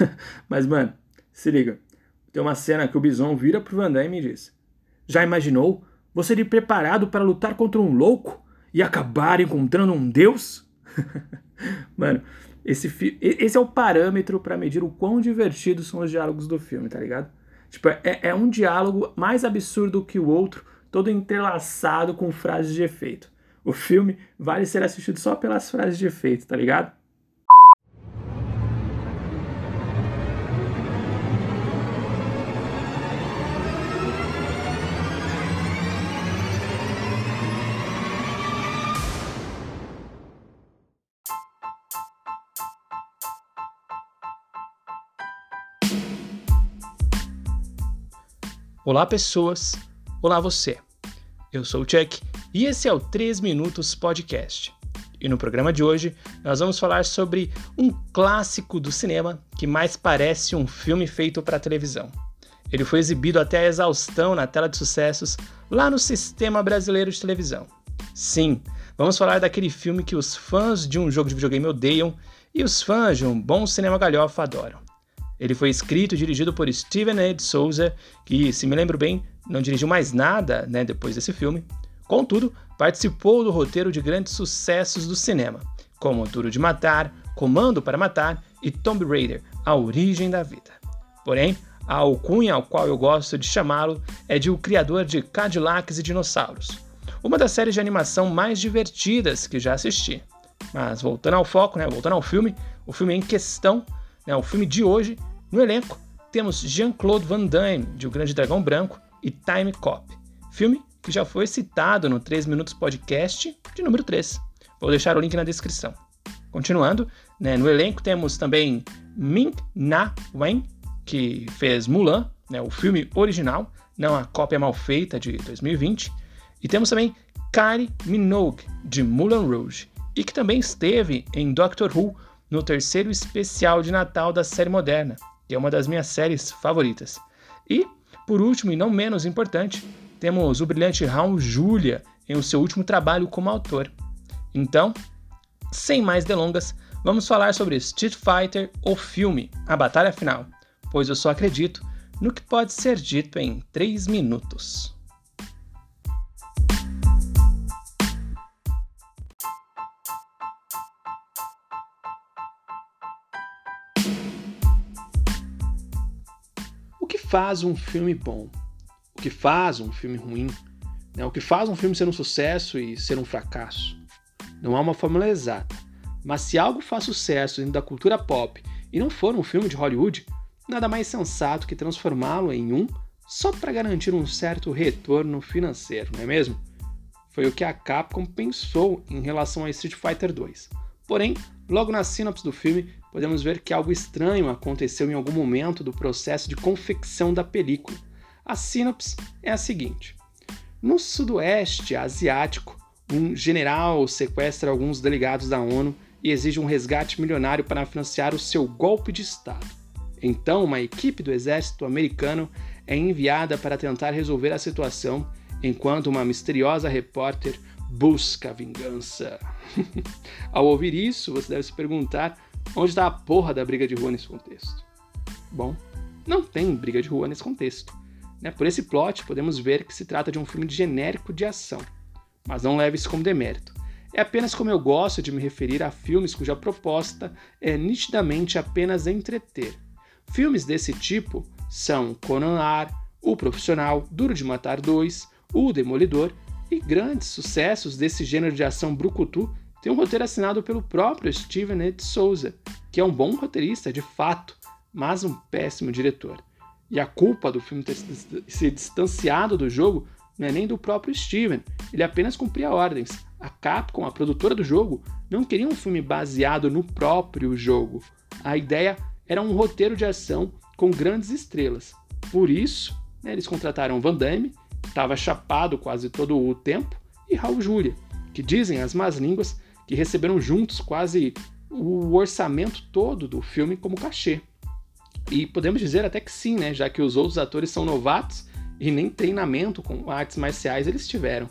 Mas, mano, se liga. Tem uma cena que o Bison vira pro Van Damme e diz: Já imaginou você ir preparado para lutar contra um louco e acabar encontrando um deus? mano, esse, esse é o parâmetro para medir o quão divertidos são os diálogos do filme, tá ligado? Tipo, é, é um diálogo mais absurdo que o outro, todo entrelaçado com frases de efeito. O filme vale ser assistido só pelas frases de efeito, tá ligado? Olá, pessoas! Olá, você! Eu sou o Chuck e esse é o 3 Minutos Podcast. E no programa de hoje nós vamos falar sobre um clássico do cinema que mais parece um filme feito para televisão. Ele foi exibido até a exaustão na tela de sucessos lá no Sistema Brasileiro de Televisão. Sim, vamos falar daquele filme que os fãs de um jogo de videogame odeiam e os fãs de um bom cinema galhofa adoram. Ele foi escrito e dirigido por Steven Ed Souza, que, se me lembro bem, não dirigiu mais nada né, depois desse filme. Contudo, participou do roteiro de grandes sucessos do cinema, como Duro de Matar, Comando para Matar e Tomb Raider, A Origem da Vida. Porém, a alcunha ao qual eu gosto de chamá-lo é de o criador de Cadillacs e Dinossauros, uma das séries de animação mais divertidas que já assisti. Mas voltando ao foco, né, voltando ao filme, o filme em questão né, o filme de hoje, no elenco, temos Jean-Claude Van Damme, de O Grande Dragão Branco, e Time Cop, filme que já foi citado no 3 Minutos Podcast de número 3. Vou deixar o link na descrição. Continuando, né, no elenco temos também Ming Na Wen, que fez Mulan, né, o filme original, não a cópia mal feita de 2020. E temos também Kylie Minogue, de Moulin Rouge, e que também esteve em Doctor Who no terceiro especial de Natal da série moderna, que é uma das minhas séries favoritas. E, por último e não menos importante, temos o brilhante Raul Julia em o seu último trabalho como autor. Então, sem mais delongas, vamos falar sobre Street Fighter, o filme, a batalha final, pois eu só acredito no que pode ser dito em 3 minutos. Faz um filme bom, o que faz um filme ruim, né? o que faz um filme ser um sucesso e ser um fracasso. Não há uma fórmula exata, mas se algo faz sucesso dentro da cultura pop e não for um filme de Hollywood, nada mais sensato que transformá-lo em um só para garantir um certo retorno financeiro, não é mesmo? Foi o que a Capcom pensou em relação a Street Fighter 2. Porém, logo na sinopse do filme, podemos ver que algo estranho aconteceu em algum momento do processo de confecção da película. A sinopse é a seguinte: No sudoeste asiático, um general sequestra alguns delegados da ONU e exige um resgate milionário para financiar o seu golpe de Estado. Então, uma equipe do exército americano é enviada para tentar resolver a situação, enquanto uma misteriosa repórter busca vingança. Ao ouvir isso, você deve se perguntar Onde está a porra da briga de rua nesse contexto? Bom, não tem briga de rua nesse contexto. Né? Por esse plot, podemos ver que se trata de um filme genérico de ação. Mas não leve isso como demérito. É apenas como eu gosto de me referir a filmes cuja proposta é nitidamente apenas entreter. Filmes desse tipo são Conan Ar, O Profissional, Duro de Matar 2, O Demolidor e grandes sucessos desse gênero de ação brucutu tem um roteiro assinado pelo próprio Steven Ed Souza, que é um bom roteirista de fato, mas um péssimo diretor. E a culpa do filme ter se distanciado do jogo não é nem do próprio Steven, ele apenas cumpria ordens. A Capcom, a produtora do jogo, não queria um filme baseado no próprio jogo. A ideia era um roteiro de ação com grandes estrelas. Por isso, né, eles contrataram Van Damme, que estava chapado quase todo o tempo, e Raul Julia, que dizem as más línguas que receberam juntos quase o orçamento todo do filme como cachê. E podemos dizer até que sim, né, já que os outros atores são novatos e nem treinamento com artes marciais eles tiveram.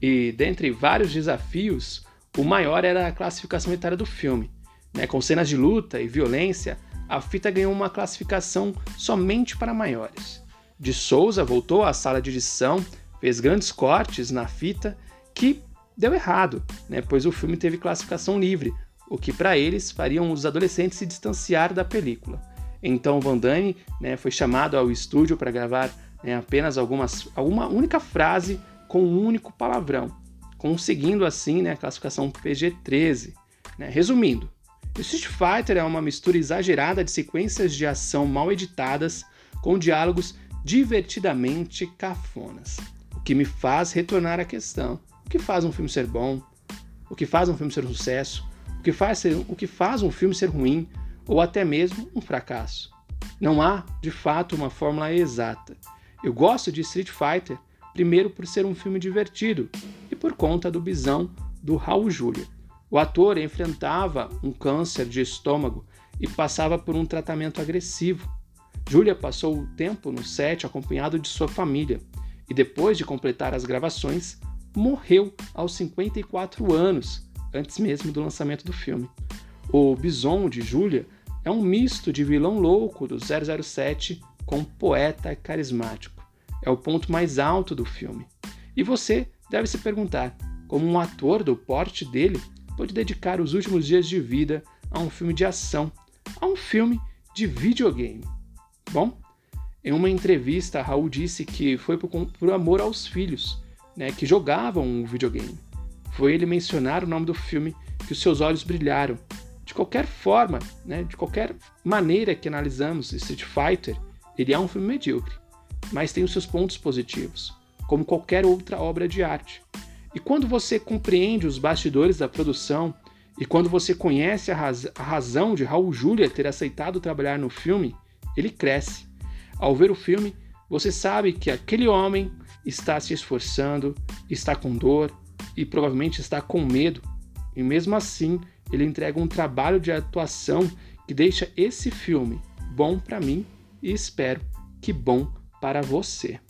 E dentre vários desafios, o maior era a classificação etária do filme. Né, com cenas de luta e violência, a fita ganhou uma classificação somente para maiores. De Souza voltou à sala de edição, fez grandes cortes na fita que deu errado, né, pois o filme teve classificação livre, o que para eles fariam os adolescentes se distanciar da película. Então Van Damme né, foi chamado ao estúdio para gravar né, apenas algumas, alguma única frase com um único palavrão, conseguindo assim né, a classificação PG-13. Né? Resumindo, Street Fighter é uma mistura exagerada de sequências de ação mal editadas com diálogos divertidamente cafonas. O que me faz retornar à questão: que faz um filme ser bom? O que faz um filme ser um sucesso? O que faz, ser, o que faz um filme ser ruim? Ou até mesmo um fracasso? Não há, de fato, uma fórmula exata. Eu gosto de Street Fighter primeiro por ser um filme divertido e por conta do bisão do Raul Julia. O ator enfrentava um câncer de estômago e passava por um tratamento agressivo. Julia passou o tempo no set acompanhado de sua família e, depois de completar as gravações, morreu aos 54 anos, antes mesmo do lançamento do filme. O Bison de Julia é um misto de vilão louco do 007 com poeta carismático. É o ponto mais alto do filme. E você deve se perguntar como um ator do porte dele pode dedicar os últimos dias de vida a um filme de ação, a um filme de videogame. Bom, em uma entrevista, Raul disse que foi por, por amor aos filhos, né, que jogavam um videogame. Foi ele mencionar o nome do filme que os seus olhos brilharam. De qualquer forma, né, de qualquer maneira que analisamos Street Fighter, ele é um filme medíocre, mas tem os seus pontos positivos, como qualquer outra obra de arte. E quando você compreende os bastidores da produção e quando você conhece a, raz a razão de Raul Julia ter aceitado trabalhar no filme, ele cresce. Ao ver o filme, você sabe que aquele homem está se esforçando, está com dor e provavelmente está com medo, e mesmo assim ele entrega um trabalho de atuação que deixa esse filme bom para mim e espero que bom para você.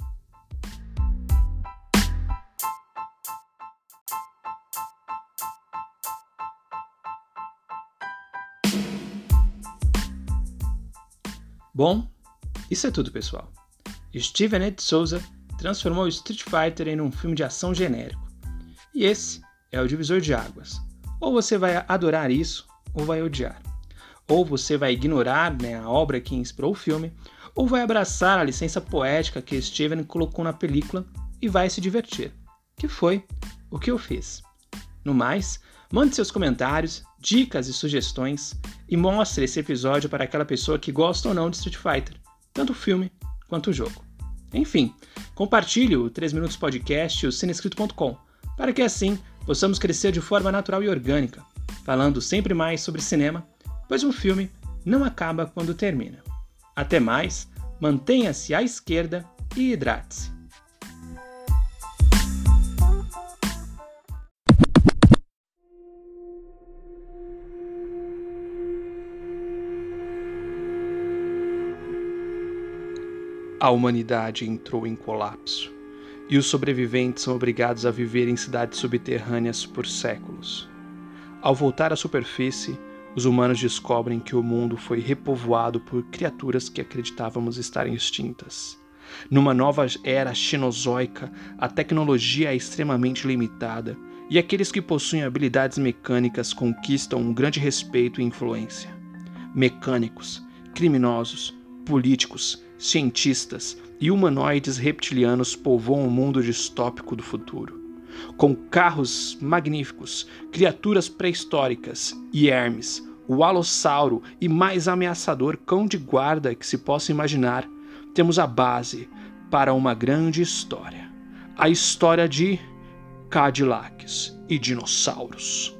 Bom, isso é tudo, pessoal. Steven Ed Souza transformou Street Fighter em um filme de ação genérico. E esse é o divisor de águas. Ou você vai adorar isso, ou vai odiar. Ou você vai ignorar né, a obra que inspirou o filme, ou vai abraçar a licença poética que Steven colocou na película e vai se divertir. Que foi o que eu fiz. No mais, mande seus comentários dicas e sugestões e mostre esse episódio para aquela pessoa que gosta ou não de Street Fighter, tanto o filme quanto o jogo. Enfim, compartilhe o 3 Minutos Podcast e o cinescrito.com, para que assim possamos crescer de forma natural e orgânica, falando sempre mais sobre cinema, pois um filme não acaba quando termina. Até mais, mantenha-se à esquerda e hidrate-se. A humanidade entrou em colapso e os sobreviventes são obrigados a viver em cidades subterrâneas por séculos. Ao voltar à superfície, os humanos descobrem que o mundo foi repovoado por criaturas que acreditávamos estarem extintas. Numa nova era xenozoica, a tecnologia é extremamente limitada e aqueles que possuem habilidades mecânicas conquistam um grande respeito e influência. Mecânicos, criminosos, políticos, cientistas e humanoides reptilianos povoam o mundo distópico do futuro. Com carros magníficos, criaturas pré-históricas e Hermes, o alossauro e mais ameaçador cão de guarda que se possa imaginar, temos a base para uma grande história. A história de Cadillacs e dinossauros.